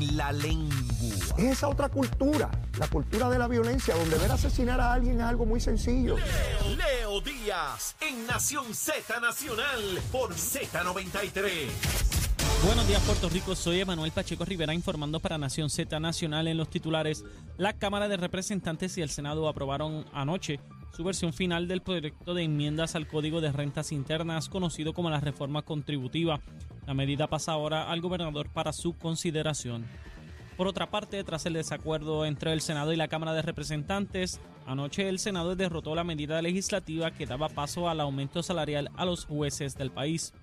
en la lengua. Es esa otra cultura, la cultura de la violencia, donde ver asesinar a alguien es algo muy sencillo. Leo, Leo Díaz en Nación Z Nacional por Z93. Buenos días, Puerto Rico. Soy Emanuel Pacheco Rivera informando para Nación Z Nacional en los titulares. La Cámara de Representantes y el Senado aprobaron anoche su versión final del proyecto de enmiendas al Código de Rentas Internas, conocido como la reforma contributiva. La medida pasa ahora al gobernador para su consideración. Por otra parte, tras el desacuerdo entre el Senado y la Cámara de Representantes, anoche el Senado derrotó la medida legislativa que daba paso al aumento salarial a los jueces del país.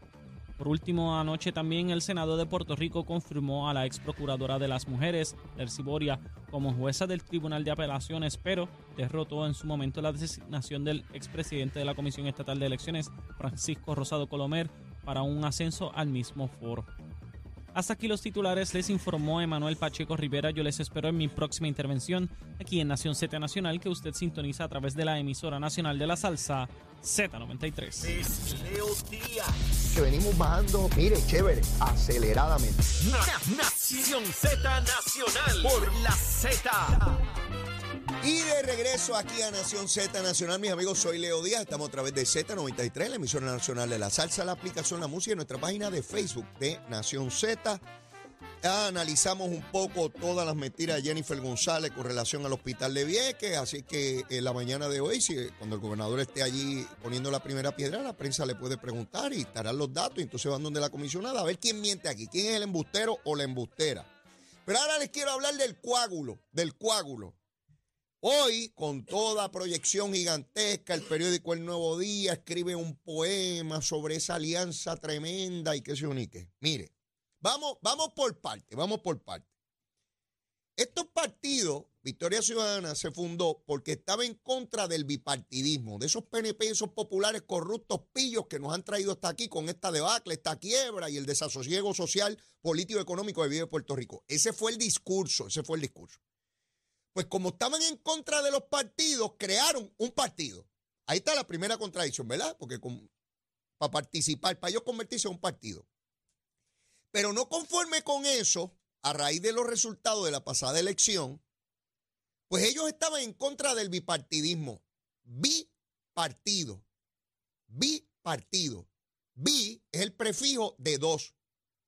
Por último, anoche también el Senado de Puerto Rico confirmó a la ex procuradora de las mujeres, Dercy Boria, como jueza del Tribunal de Apelaciones, pero derrotó en su momento la designación del expresidente de la Comisión Estatal de Elecciones, Francisco Rosado Colomer, para un ascenso al mismo foro. Hasta aquí los titulares, les informó Emanuel Pacheco Rivera. Yo les espero en mi próxima intervención aquí en Nación Z Nacional, que usted sintoniza a través de la emisora nacional de la salsa Z93. Es Leo Díaz. Que venimos bajando, mire, chévere, aceleradamente. Na- Nación Z Nacional por la Z. Y de regreso aquí a Nación Z Nacional, mis amigos, soy Leo Díaz. Estamos a través de Z93, la emisora nacional de la salsa, la aplicación La Música y nuestra página de Facebook de Nación Z. Analizamos un poco todas las mentiras de Jennifer González con relación al hospital de Vieques. Así que en la mañana de hoy, si, cuando el gobernador esté allí poniendo la primera piedra, la prensa le puede preguntar y estarán los datos. Y entonces van donde la comisionada a ver quién miente aquí, quién es el embustero o la embustera. Pero ahora les quiero hablar del coágulo, del coágulo. Hoy, con toda proyección gigantesca, el periódico El Nuevo Día escribe un poema sobre esa alianza tremenda y que se unique. Mire, vamos, vamos por parte, vamos por parte. Estos partidos, Victoria Ciudadana se fundó porque estaba en contra del bipartidismo, de esos PNP, esos populares corruptos pillos que nos han traído hasta aquí con esta debacle, esta quiebra y el desasosiego social, político económico que vive Puerto Rico. Ese fue el discurso, ese fue el discurso. Pues como estaban en contra de los partidos, crearon un partido. Ahí está la primera contradicción, ¿verdad? Porque para participar, para ellos convertirse en un partido. Pero no conforme con eso, a raíz de los resultados de la pasada elección, pues ellos estaban en contra del bipartidismo. Bipartido. Bipartido. Bi es el prefijo de dos.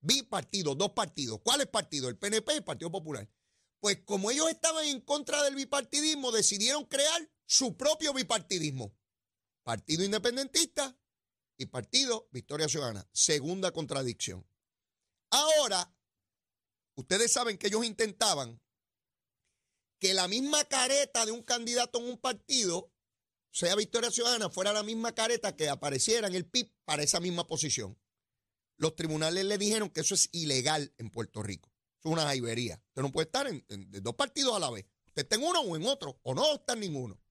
Bipartido, dos partidos. ¿Cuáles partidos? El PNP y el Partido Popular. Pues como ellos estaban en contra del bipartidismo, decidieron crear su propio bipartidismo. Partido Independentista y Partido Victoria Ciudadana. Segunda contradicción. Ahora, ustedes saben que ellos intentaban que la misma careta de un candidato en un partido, sea Victoria Ciudadana, fuera la misma careta que apareciera en el PIB para esa misma posición. Los tribunales le dijeron que eso es ilegal en Puerto Rico. Es una jaibería. Usted no puede estar en, dos partidos a la vez. Usted está en uno o en otro, o no está en ninguno.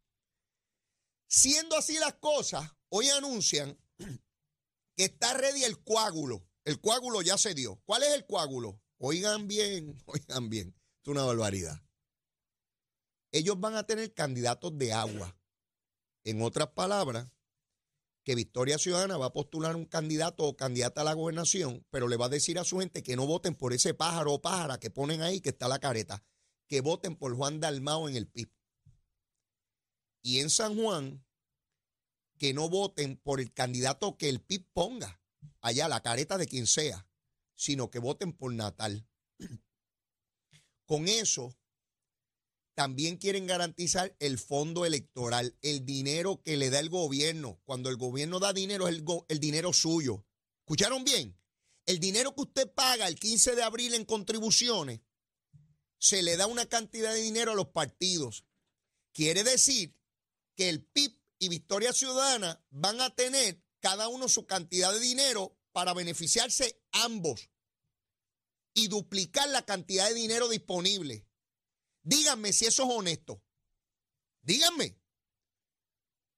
Siendo así las cosas, hoy anuncian que está ready el coágulo. El coágulo ya se dio. ¿Cuál es el coágulo? Oigan bien, oigan bien. Es una barbaridad. Ellos van a tener candidatos de agua. En otras palabras, que Victoria Ciudadana va a postular un candidato o candidata a la gobernación, pero le va a decir a su gente que no voten por ese pájaro o pájara que ponen ahí, que está la careta, que voten por Juan Dalmao en el PIB. Y en San Juan, que no voten por el candidato que el PIB ponga, allá la careta de quien sea, sino que voten por Natal. Con eso, también quieren garantizar el fondo electoral, el dinero que le da el gobierno. Cuando el gobierno da dinero es el, dinero suyo. ¿Escucharon bien? El dinero que usted paga el 15 de abril en contribuciones, se le da una cantidad de dinero a los partidos. Quiere decir que el PIB y Victoria Ciudadana van a tener cada uno su cantidad de dinero para beneficiarse ambos y duplicar la cantidad de dinero disponible. Díganme si eso es honesto. Díganme.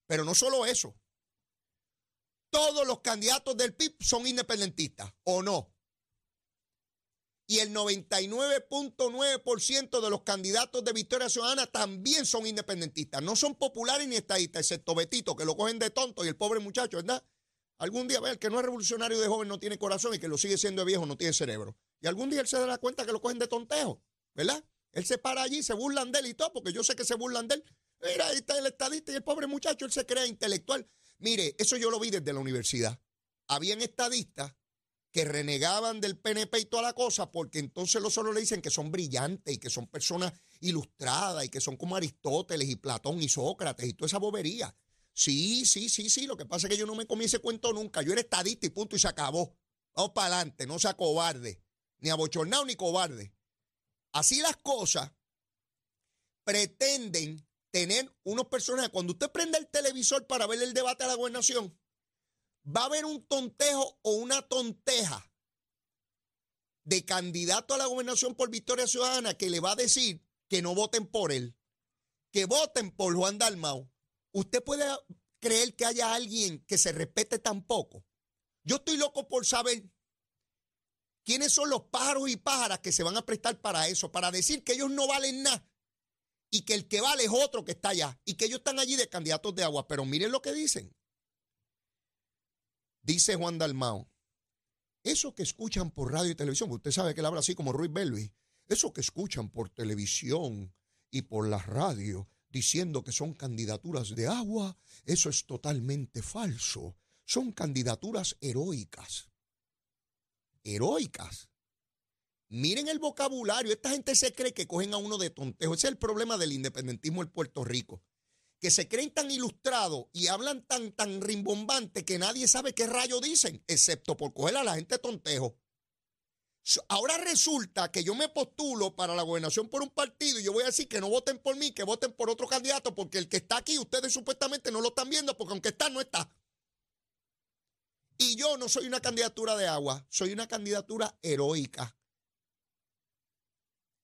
Pero no solo eso. Todos los candidatos del PIB son independentistas, ¿o no? Y el 99.9% de los candidatos de Victoria Ciudadana también son independentistas. No son populares ni estadistas, excepto Betito, que lo cogen de tonto y el pobre muchacho, ¿verdad? Algún día, ver, el que no es revolucionario de joven no tiene corazón y que lo sigue siendo de viejo no tiene cerebro. Y algún día él se dará cuenta que lo cogen de tontejo, ¿verdad? Él se para allí, se burlan de él y todo, porque yo sé que se burlan de él. Mira, ahí está el estadista y el pobre muchacho, él se crea intelectual. Mire, eso yo lo vi desde la universidad. Habían estadistas que renegaban del PNP y toda la cosa, porque entonces los solo le dicen que son brillantes y que son personas ilustradas y que son como Aristóteles y Platón y Sócrates y toda esa bobería. Sí, sí, sí, sí. Lo que pasa es que yo no me comí ese cuento nunca. Yo era estadista y punto y se acabó. Vamos para adelante, no sea cobarde. Ni abochornado ni cobarde. Así las cosas pretenden tener unos personajes. Cuando usted prende el televisor para ver el debate de la gobernación, va a haber un tontejo o una tonteja de candidato a la gobernación por Victoria Ciudadana que le va a decir que no voten por él, que voten por Juan Dalmau. ¿Usted puede creer que haya alguien que se respete tan poco? Yo estoy loco por saber quiénes son los pájaros y pájaras que se van a prestar para eso, para decir que ellos no valen nada y que el que vale es otro que está allá y que ellos están allí de candidatos de agua. Pero miren lo que dicen. Dice Juan Dalmao, eso que escuchan por radio y televisión, usted sabe que él habla así como Ruiz Belvi, eso que escuchan por televisión y por la radio diciendo que son candidaturas de agua, eso es totalmente falso. Son candidaturas heroicas. Heroicas. Miren el vocabulario. Esta gente se cree que cogen a uno de tontejo. Ese es el problema del independentismo en Puerto Rico que se creen tan ilustrados y hablan tan, tan rimbombante que nadie sabe qué rayo dicen, excepto por coger a la gente tontejo. Ahora resulta que yo me postulo para la gobernación por un partido y yo voy a decir que no voten por mí, que voten por otro candidato, porque el que está aquí ustedes supuestamente no lo están viendo, porque aunque está, no está. Y yo no soy una candidatura de agua, soy una candidatura heroica.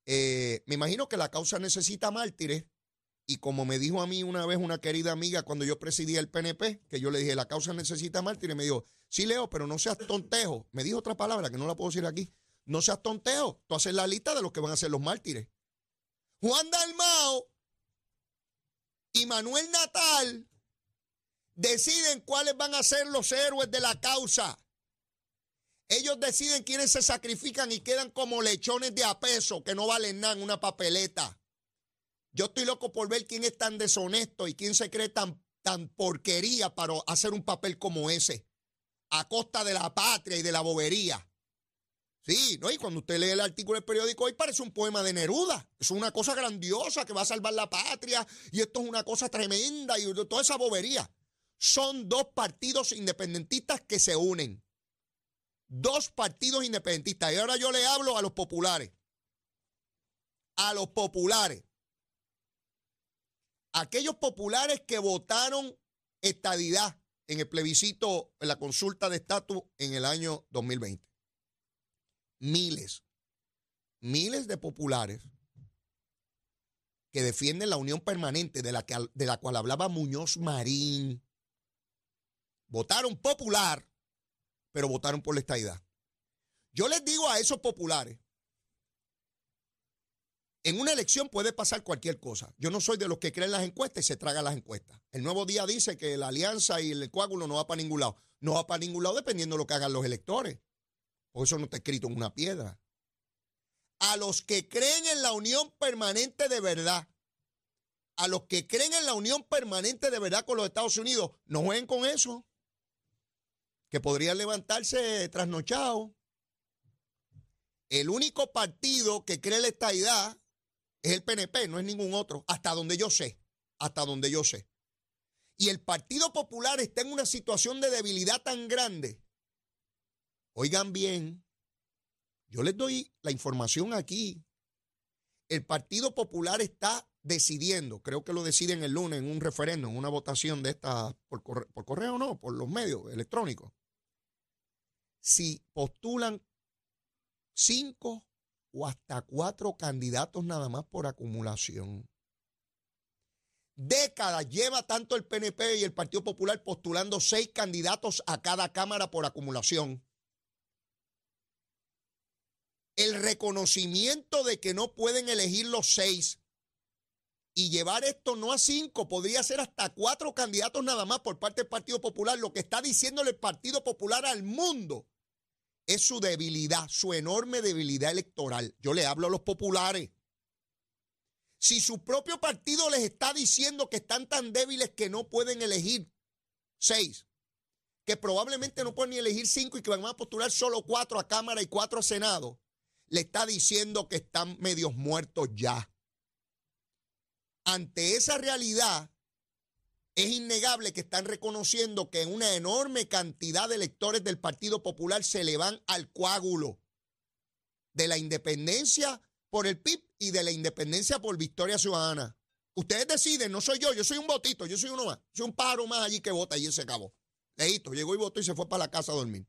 Eh, me imagino que la causa necesita mártires y como me dijo a mí una vez una querida amiga cuando yo presidía el PNP, que yo le dije, la causa necesita mártires, me dijo, sí, Leo, pero no seas tontejo. Me dijo otra palabra que no la puedo decir aquí. No seas tontejo. Tú haces la lista de los que van a ser los mártires. Juan Dalmao y Manuel Natal deciden cuáles van a ser los héroes de la causa. Ellos deciden quiénes se sacrifican y quedan como lechones de apeso que no valen nada en una papeleta. Yo estoy loco por ver quién es tan deshonesto y quién se cree tan, tan porquería para hacer un papel como ese, a costa de la patria y de la bobería. Sí, ¿no? Y cuando usted lee el artículo del periódico hoy parece un poema de Neruda. Es una cosa grandiosa que va a salvar la patria y esto es una cosa tremenda y toda esa bobería. Son dos partidos independentistas que se unen. Dos partidos independentistas. Y ahora yo le hablo a los populares. A los populares aquellos populares que votaron estadidad en el plebiscito, en la consulta de estatus en el año 2020. Miles, miles de populares que defienden la unión permanente de la, que, de la cual hablaba Muñoz Marín, votaron popular, pero votaron por la estadidad. Yo les digo a esos populares en una elección puede pasar cualquier cosa. Yo no soy de los que creen las encuestas y se tragan las encuestas. El nuevo día dice que la alianza y el coágulo no va para ningún lado. No va para ningún lado dependiendo de lo que hagan los electores. Por eso no está escrito en una piedra. A los que creen en la unión permanente de verdad, a los que creen en la unión permanente de verdad con los Estados Unidos, no jueguen con eso. Que podrían levantarse trasnochados. El único partido que cree la estadidad es el PNP, no es ningún otro, hasta donde yo sé, hasta donde yo sé. Y el Partido Popular está en una situación de debilidad tan grande. Oigan bien, yo les doy la información aquí. El Partido Popular está decidiendo, creo que lo deciden el lunes en un referéndum, en una votación de esta, por correo, por correo no, por los medios electrónicos, si postulan cinco o hasta cuatro candidatos nada más por acumulación. Décadas lleva tanto el PNP y el Partido Popular postulando seis candidatos a cada Cámara por acumulación. El reconocimiento de que no pueden elegir los seis y llevar esto no a cinco, podría ser hasta cuatro candidatos nada más por parte del Partido Popular, lo que está diciéndole el Partido Popular al mundo es su debilidad, su enorme debilidad electoral. Yo le hablo a los populares. Si su propio partido les está diciendo que están tan débiles que no pueden elegir seis, que probablemente no pueden ni elegir cinco y que van a postular solo cuatro a Cámara y cuatro a Senado, le está diciendo que están medios muertos ya. Ante esa realidad, es innegable que están reconociendo que una enorme cantidad de electores del Partido Popular se le van al coágulo de la independencia por el PIB y de la independencia por Victoria Ciudadana. Ustedes deciden, no soy yo, yo soy un votito, yo soy uno más, soy un pájaro más allí que vota y se acabó. Leíto, llegó y votó y se fue para la casa a dormir.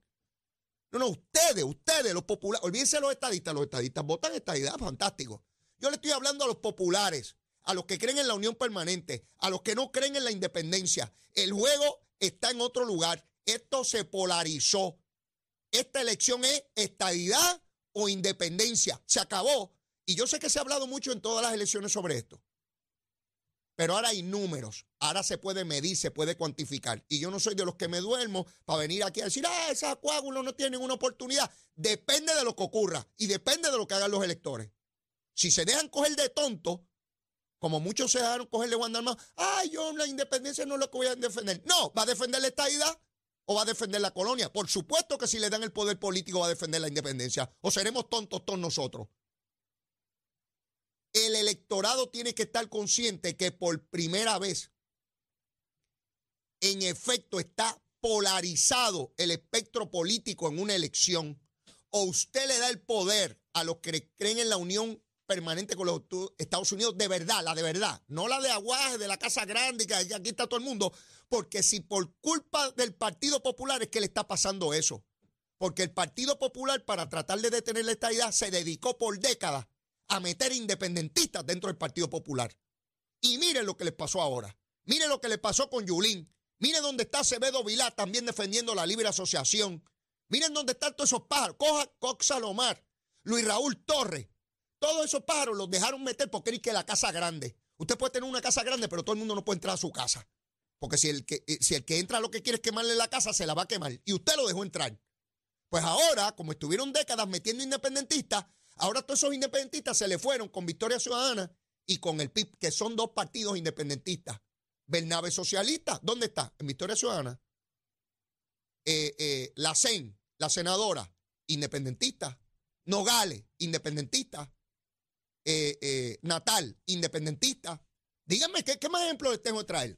No, no, ustedes, ustedes, los populares, olvídense los estadistas, los estadistas votan estadidad, fantástico. Yo le estoy hablando a los populares, a los que creen en la unión permanente, a los que no creen en la independencia. El juego está en otro lugar. Esto se polarizó. Esta elección es estadidad o independencia. Se acabó. Y yo sé que se ha hablado mucho en todas las elecciones sobre esto. Pero ahora hay números, ahora se puede medir, se puede cuantificar. Y yo no soy de los que me duermo para venir aquí a decir, ah, esa coágulos no tienen una oportunidad. Depende de lo que ocurra y depende de lo que hagan los electores. Si se dejan coger de tonto, como muchos se dejaron coger de Juan Dalmau, ay, yo la independencia no es lo que voy a defender. No, va a defender la estadidad o va a defender la colonia. Por supuesto que si le dan el poder político va a defender la independencia. O seremos tontos todos nosotros. El electorado tiene que estar consciente que por primera vez, en efecto, está polarizado el espectro político en una elección. O usted le da el poder a los que creen en la unión permanente con los Estados Unidos de verdad, la de verdad, no la de aguaje, de la Casa Grande, que aquí está todo el mundo, porque si por culpa del Partido Popular es que le está pasando eso, porque el Partido Popular para tratar de detener la estadidad se dedicó por décadas a meter independentistas dentro del Partido Popular. Y miren lo que les pasó ahora, miren lo que le pasó con Yulín, miren dónde está Acevedo Vilá también defendiendo la libre asociación, miren dónde están todos esos pájaros, Coja Cox Salomar, Luis Raúl Torres, todos esos pájaros los dejaron meter porque es que la casa grande. Usted puede tener una casa grande, pero todo el mundo no puede entrar a su casa. Porque si el que, eh, si el que entra lo que quiere es quemarle la casa, se la va a quemar. Y usted lo dejó entrar. Pues ahora, como estuvieron décadas metiendo independentistas, ahora todos esos independentistas se le fueron con Victoria Ciudadana y con el PIB, que son dos partidos independentistas. Bernabe Socialista, ¿dónde está? En Victoria Ciudadana. Eh, eh, la CEN, la senadora, independentista. Nogales, independentista. Eh, eh, natal, independentista. Díganme, ¿qué, más ejemplos tengo que traer?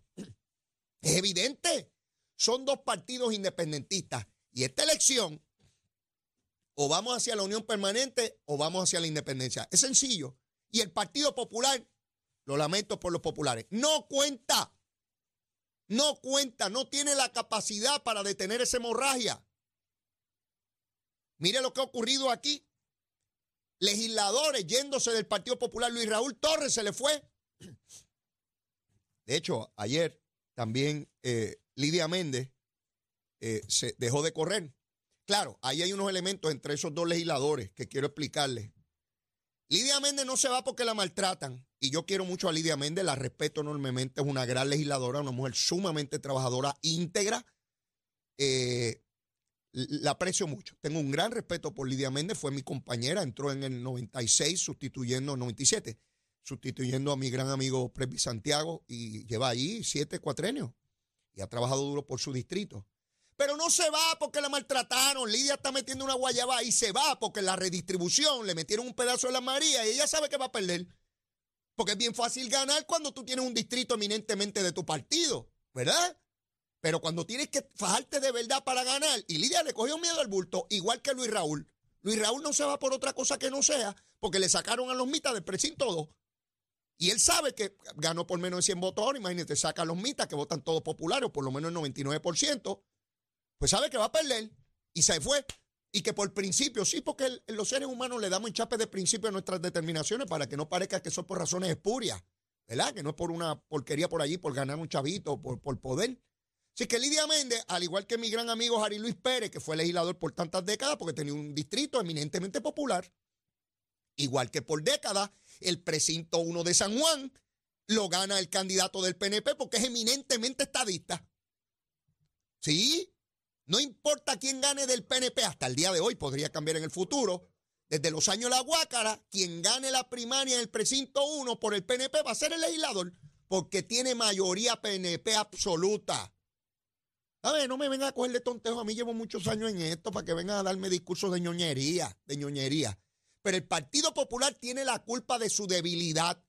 Es evidente. Son dos partidos independentistas. Y esta elección, o vamos hacia la unión permanente o vamos hacia la independencia. Es sencillo. Y el Partido Popular, lo lamento por los populares, no cuenta. No cuenta, no tiene la capacidad para detener esa hemorragia. Mire lo que ha ocurrido aquí legisladores yéndose del Partido Popular. Luis Raúl Torres se le fue. De hecho, ayer también eh, Lidia Méndez eh, se dejó de correr. Claro, ahí hay unos elementos entre esos dos legisladores que quiero explicarles. Lidia Méndez no se va porque la maltratan. Y yo quiero mucho a Lidia Méndez, la respeto enormemente. Es una gran legisladora, una mujer sumamente trabajadora, íntegra. Eh, la aprecio mucho. Tengo un gran respeto por Lidia Méndez, fue mi compañera, entró en el 96 sustituyendo, 97, sustituyendo a mi gran amigo Previ Santiago y lleva ahí siete cuatrenios y ha trabajado duro por su distrito. Pero no se va porque la maltrataron. Lidia está metiendo una guayaba y se va porque la redistribución le metieron un pedazo de la María y ella sabe que va a perder. Porque es bien fácil ganar cuando tú tienes un distrito eminentemente de tu partido, ¿verdad? Pero cuando tienes que fajarte de verdad para ganar, y Lidia le cogió miedo al bulto, igual que Luis Raúl. Luis Raúl no se va por otra cosa que no sea, porque le sacaron a los mitas del precinto todo. Y él sabe que ganó por menos de 100 votos ahora. Imagínate, saca a los mitas que votan todos populares, o por lo menos el 99%. Pues sabe que va a perder. Y se fue. Y que por principio, sí, porque los seres humanos le damos chape de principio a nuestras determinaciones para que no parezca que son por razones espurias. ¿Verdad? Que no es por una porquería por allí, por ganar un chavito, por, por poder. Así que Lidia Méndez, al igual que mi gran amigo Jari Luis Pérez, que fue legislador por tantas décadas porque tenía un distrito eminentemente popular, igual que por décadas, el precinto 1 de San Juan lo gana el candidato del PNP porque es eminentemente estadista. Sí, No importa quién gane del PNP, hasta el día de hoy podría cambiar en el futuro. Desde los años de la Guácara, quien gane la primaria en el precinto 1 por el PNP va a ser el legislador, porque tiene mayoría PNP absoluta. A ver, no me vengan a cogerle tontejo. A mí llevo muchos años en esto para que vengan a darme discursos de ñoñería, de ñoñería. Pero el Partido Popular tiene la culpa de su debilidad.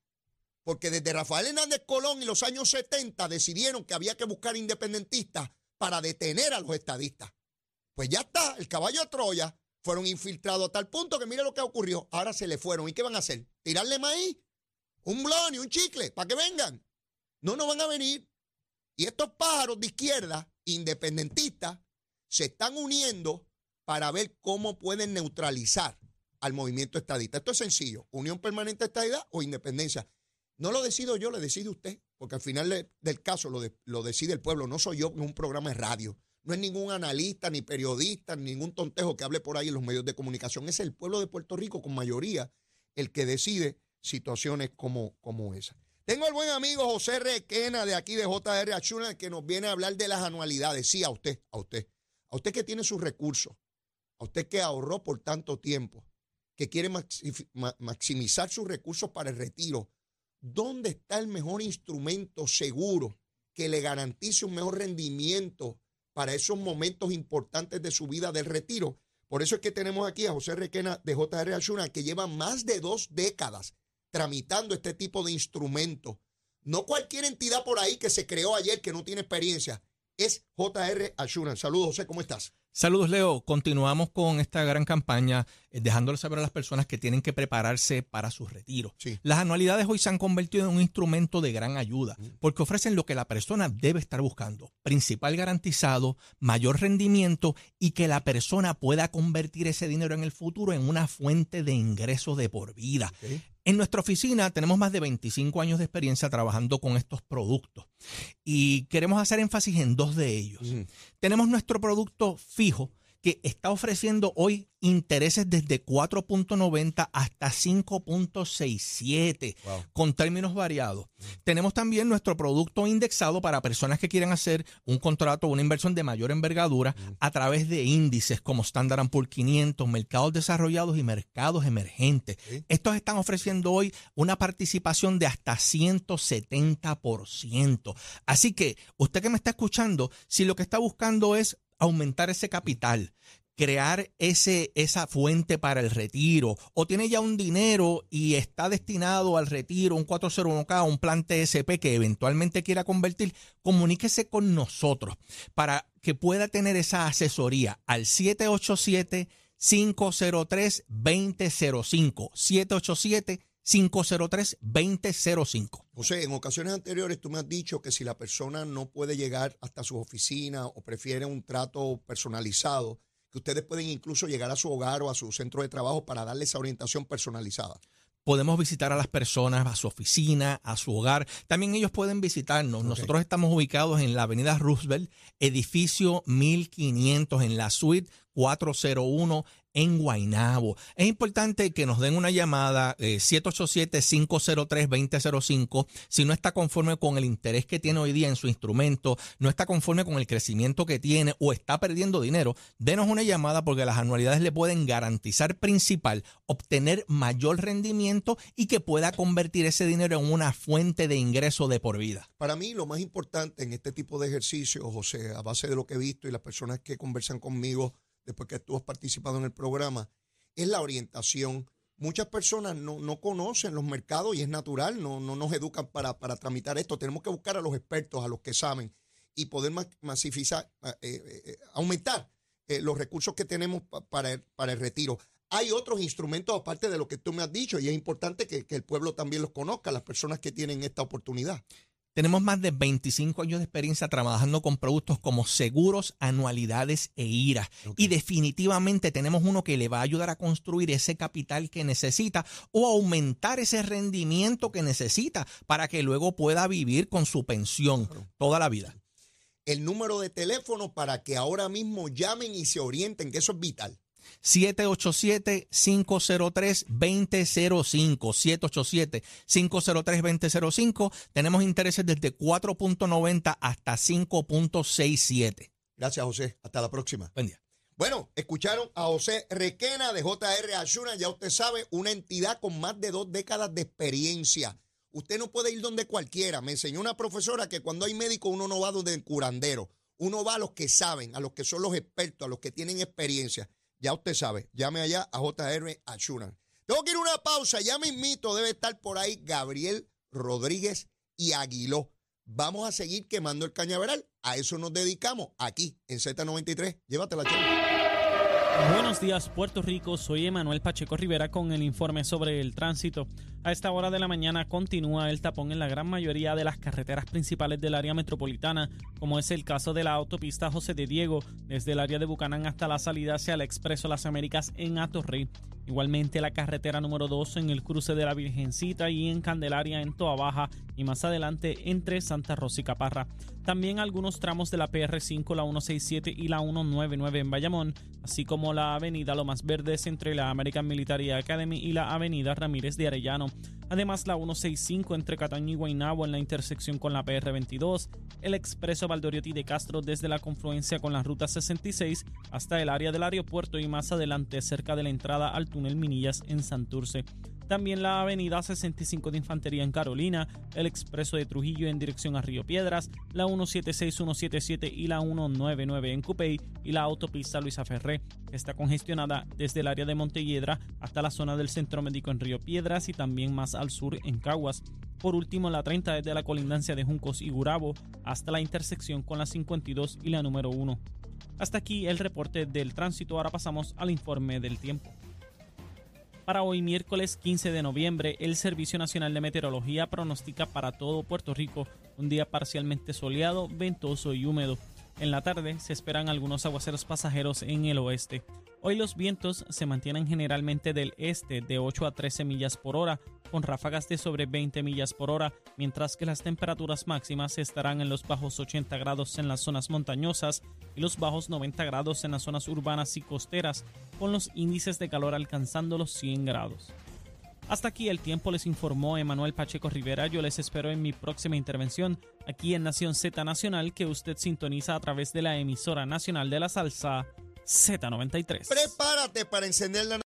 Porque desde Rafael Hernández Colón y los años 70 decidieron que había que buscar independentistas para detener a los estadistas. Pues ya está, el caballo de Troya fueron infiltrados a tal punto que mire lo que ocurrió. Ahora se le fueron. ¿Y qué van a hacer? ¿Tirarle maíz? ¿Un blon y un chicle para que vengan? No, no van a venir. Y estos pájaros de izquierda, independentistas, se están uniendo para ver cómo pueden neutralizar al movimiento estadista. Esto es sencillo, unión permanente estadidad o independencia. No lo decido yo, lo decide usted, porque al final del caso lo, lo decide el pueblo, no soy yo en un programa de radio. No es ningún analista, ni periodista, ni ningún tontejo que hable por ahí en los medios de comunicación. Es el pueblo de Puerto Rico con mayoría el que decide situaciones como, como esa. Tengo al buen amigo José Requena de aquí de JR Achuna que nos viene a hablar de las anualidades. Sí, a usted, a usted. A usted que tiene sus recursos, a usted que ahorró por tanto tiempo, que quiere maximizar sus recursos para el retiro, ¿dónde está el mejor instrumento seguro que le garantice un mejor rendimiento para esos momentos importantes de su vida del retiro? Por eso es que tenemos aquí a José Requena de JR Ashuna, que lleva más de dos décadas tramitando este tipo de instrumentos. No cualquier entidad por ahí que se creó ayer que no tiene experiencia. Es JR Ashuna. Saludos, José, ¿cómo estás? Saludos, Leo. Continuamos con esta gran campaña, eh, dejándole saber a las personas que tienen que prepararse para su retiro. Las anualidades hoy se han convertido en un instrumento de gran ayuda, mm. porque ofrecen lo que la persona debe estar buscando. Principal garantizado, mayor rendimiento y que la persona pueda convertir ese dinero en el futuro en una fuente de ingresos de por vida. En nuestra oficina tenemos más de 25 años de experiencia trabajando con estos productos y queremos hacer énfasis en dos de ellos. Tenemos nuestro producto fijo que está ofreciendo hoy intereses desde 4.90 hasta 5.67 con términos variados. Tenemos también nuestro producto indexado para personas que quieran hacer un contrato o una inversión de mayor envergadura a través de índices como Standard Poor's 500, mercados desarrollados y mercados emergentes. Estos están ofreciendo hoy una participación de hasta 170%. Así que usted que me está escuchando, si lo que está buscando es aumentar ese capital, crear ese, esa fuente para el retiro, o tiene ya un dinero y está destinado al retiro, un 401k, un plan TSP que eventualmente quiera convertir, comuníquese con nosotros para que pueda tener esa asesoría al 787 503 2005 787 503-2005. José, en ocasiones anteriores tú me has dicho que si la persona no puede llegar hasta su oficina o prefiere un trato personalizado, que ustedes pueden incluso llegar a su hogar o a su centro de trabajo para darle esa orientación personalizada podemos visitar a las personas a su oficina, a su hogar. También ellos pueden visitarnos. Nosotros estamos ubicados en la avenida Roosevelt, edificio 1500, en la suite 401 en Guainabo. Es importante que nos den una llamada 787-503-2005 eh, si no está conforme con el interés que tiene hoy día en su instrumento, no está conforme con el crecimiento que tiene o está perdiendo dinero, denos una llamada porque las anualidades le pueden garantizar principal obtener mayor rendimiento y que pueda convertir ese dinero en una fuente de ingreso de por vida. Para mí lo más importante en este tipo de ejercicios, José, a base de lo que he visto y las personas que conversan conmigo, después que tú has participado en el programa, es la orientación. Muchas personas no, conocen los mercados y es natural, no, no nos educan para, para, tramitar esto. Tenemos que buscar a los expertos, a los que saben, y poder masificar, eh, eh, eh, aumentar los recursos que tenemos para el, para el retiro. Hay otros instrumentos aparte de lo que tú me has dicho y es importante que, que el pueblo también los conozca, las personas que tienen esta oportunidad. Tenemos más de 25 años de experiencia trabajando con productos como seguros, anualidades e IRA. Y definitivamente tenemos uno que le va a ayudar a construir ese capital que necesita o aumentar ese rendimiento que necesita para que luego pueda vivir con su pensión toda la vida. El número de teléfono para que ahora mismo llamen y se orienten, que eso es vital. 787-503-2005. 787-503-2005. Tenemos intereses desde 4.90 hasta 5.67. Gracias, José. Hasta la próxima. Buen día. Bueno, escucharon a José Requena de JR Ashuna, ya usted sabe, una entidad con más de dos décadas de experiencia. Usted no puede ir donde cualquiera. Me enseñó una profesora que cuando hay médico uno no va donde el curandero. Uno va a los que saben, a los que son los expertos, a los que tienen experiencia. Ya usted sabe, llame allá a JR Ashuna. Tengo que ir a una pausa, ya me invito, debe estar por ahí Gabriel Rodríguez y Aguiló. Vamos a seguir quemando el cañaveral. A eso nos dedicamos aquí en Z93. Llévatela, chela. Buenos días, Puerto Rico. Soy Emanuel Pacheco Rivera con el informe sobre el tránsito. A esta hora de la mañana continúa el tapón en la gran mayoría de las carreteras principales del área metropolitana, como es el caso de la autopista José de Diego, desde el área de Bucanán hasta la salida hacia el Expreso Las Américas en Atorrey. Igualmente la carretera número 2 en el cruce de la Virgencita y en Candelaria en Toa Baja y más adelante entre Santa Rosa y Caparra. También algunos tramos de la PR5, la 167 y la 199 en Bayamón, así como la avenida Lomas Verdes entre la American Military Academy y la avenida Ramírez de Arellano. Además, la 165 entre Cataño y Guaynabo en la intersección con la PR22, el expreso Valdoriotti de Castro desde la confluencia con la ruta 66 hasta el área del aeropuerto y más adelante cerca de la entrada al túnel Minillas en Santurce. También la avenida 65 de Infantería en Carolina, el expreso de Trujillo en dirección a Río Piedras, la 176, 177 y la 199 en Cupey y la autopista Luisa Ferré, que está congestionada desde el área de Montelledra hasta la zona del Centro Médico en Río Piedras y también más al sur en Caguas. Por último, la 30 desde la colindancia de Juncos y Gurabo hasta la intersección con la 52 y la número 1. Hasta aquí el reporte del tránsito. Ahora pasamos al informe del tiempo. Para hoy, miércoles 15 de noviembre, el Servicio Nacional de Meteorología pronostica para todo Puerto Rico un día parcialmente soleado, ventoso y húmedo. En la tarde se esperan algunos aguaceros pasajeros en el oeste. Hoy los vientos se mantienen generalmente del este de 8 a 13 millas por hora, con ráfagas de sobre 20 millas por hora, mientras que las temperaturas máximas estarán en los bajos 80 grados en las zonas montañosas y los bajos 90 grados en las zonas urbanas y costeras, con los índices de calor alcanzando los 100 grados. Hasta aquí el tiempo les informó Emanuel Pacheco Rivera. Yo les espero en mi próxima intervención aquí en Nación Z Nacional que usted sintoniza a través de la emisora nacional de la salsa Z93. Prepárate para encender la